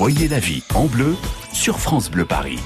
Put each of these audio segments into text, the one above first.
Voyez la vie en bleu sur France Bleu Paris.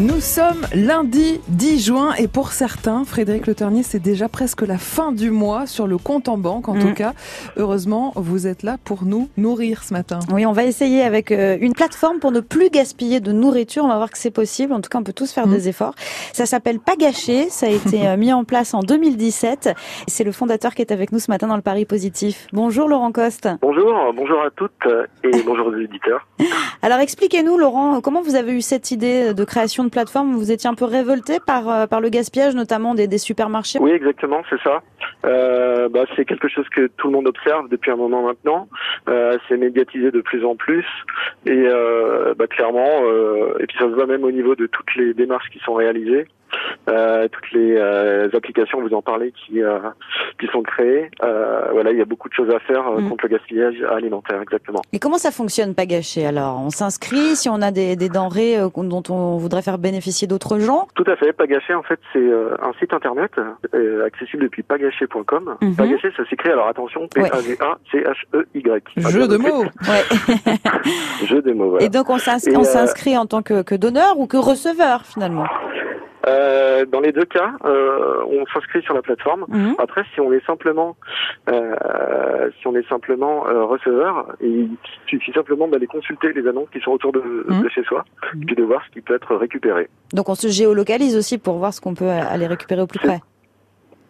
Nous sommes lundi 10 juin et pour certains, Frédéric Le Ternier, c'est déjà presque la fin du mois sur le compte en banque. En tout Mm. cas, heureusement, vous êtes là pour nous nourrir ce matin. Oui, on va essayer avec euh, une plateforme pour ne plus gaspiller de nourriture. On va voir que c'est possible. En tout cas, on peut tous faire Mm. des efforts. Ça s'appelle Pas gâcher. Ça a été euh, mis en place en 2017. C'est le fondateur qui est avec nous ce matin dans le Paris Positif. Bonjour Laurent Coste. Bonjour, bonjour à toutes euh, et bonjour aux auditeurs. Alors expliquez-nous Laurent, comment vous avez eu cette idée de création de plateforme Vous étiez un peu révolté par, euh, par le gaspillage, notamment des, des supermarchés Oui, exactement, c'est ça. Euh, bah, c'est quelque chose que tout le monde observe depuis un moment maintenant. Euh, c'est médiatisé de plus en plus et bah, clairement, et puis ça se voit même au niveau de toutes les démarches qui sont réalisées. Euh, toutes les euh, applications, vous en parlez, qui euh, qui sont créées. Voilà, il y a beaucoup de choses à faire Mm. contre le gaspillage alimentaire, exactement. Et comment ça fonctionne Pas gâcher Alors, on s'inscrit si on a des, des denrées dont on voudrait faire bénéficier d'autres gens? Tout à fait. Pagaché, en fait, c'est un site internet accessible depuis pagaché.com. Mhm. Pagaché, ça s'écrit, alors attention. P-A-G-A-C-H-E-Y. Jeu de mots. Ouais. Jeu de mots, voilà. Et donc on s'inscrit en tant que, que donneur ou que receveur finalement? Euh, dans les deux cas, euh, on s'inscrit sur la plateforme. Mhm. Après, si on est simplement, euh, si on est simplement receveur, il suffit simplement d'aller consulter les annonces qui sont autour de, Mhm. de chez soi, Mhm. puis de voir ce qui peut être récupéré. Donc on se géolocalise aussi pour voir ce qu'on peut aller récupérer au plus près.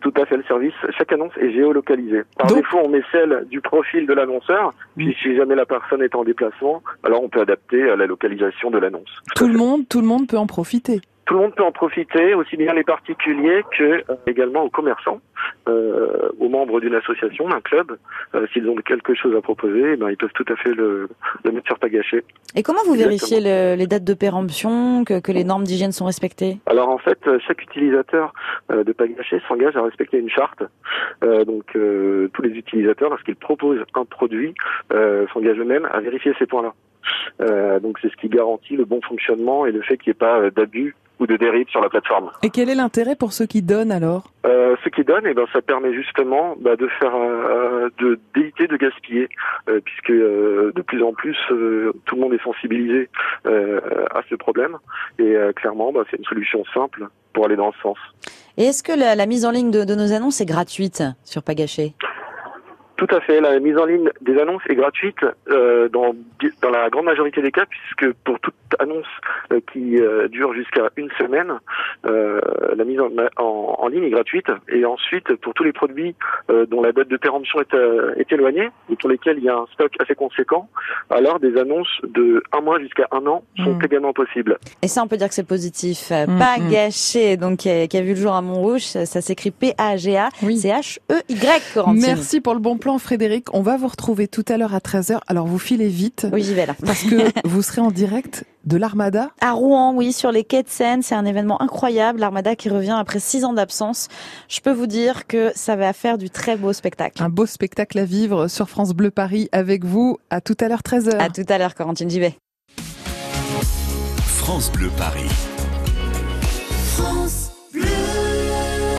Tout à fait, le service, chaque annonce est géolocalisée. Par Donc- défaut, on met celle du profil de l'annonceur, puis si jamais la personne est en déplacement, alors on peut adapter à la localisation de l'annonce. Tout le monde, tout le monde peut en profiter. Tout le monde peut en profiter, aussi bien les particuliers que euh, également aux commerçants, euh, aux membres d'une association, d'un club. Euh, S'ils ont quelque chose à proposer, eh ben, ils peuvent tout à fait le, le mettre sur Pagaché. Et comment vous Exactement. vérifiez le- les dates de péremption, que, que les normes d'hygiène sont respectées? Alors en fait, euh, chaque utilisateur euh, de Pagaché s'engage à respecter une charte. Euh, donc euh, tous les utilisateurs, lorsqu'ils proposent un produit, euh, s'engagent eux-mêmes à vérifier ces points-là. Euh, donc c'est ce qui garantit le bon fonctionnement et le fait qu'il n'y ait pas euh, d'abus ou de dérive sur la plateforme. Et quel est l'intérêt pour ceux qui donnent alors? Euh, ce qui donne, eh ben, ça permet justement bah, de faire, euh, de d'éviter de gaspiller, euh, puisque euh, de plus en plus euh, tout le monde est sensibilisé euh, à ce problème, et euh, clairement, bah, c'est une solution simple pour aller dans ce sens. Et est-ce que la, la mise en ligne de, de nos annonces est gratuite sur Pagaché? Tout à fait. La mise en ligne des annonces est gratuite euh, dans, dans la grande majorité des cas, puisque pour toute annonce euh, qui euh, dure jusqu'à une semaine, euh, la mise en, en, en ligne est gratuite. Et ensuite, pour tous les produits euh, dont la date de péremption est, euh, est éloignée et pour lesquels il y a un stock assez conséquent, alors des annonces de un mois jusqu'à un an sont Mm. également possibles. Et ça, on peut dire que c'est positif. Euh, Mm, Pas mm. gâché, donc qui a, qui a vu le jour à Montrouge. Ça, ça s'écrit P-A-G-A. Oui. C'est H-E-Y, Corentine. Merci pour le bon plan Frédéric. On va vous retrouver tout à l'heure à 13h. Alors vous filez vite Oui, j'y vais là. parce que vous serez en direct de l'Armada. À Rouen, oui, sur les quais de Seine, c'est un événement incroyable. L'Armada qui revient après six ans d'absence. Je peux vous dire que ça va faire du très beau spectacle. Un beau spectacle à vivre sur France Bleu Paris avec vous. À tout à l'heure 13h. À tout à l'heure, Corentine, j'y vais. France Bleu Paris. France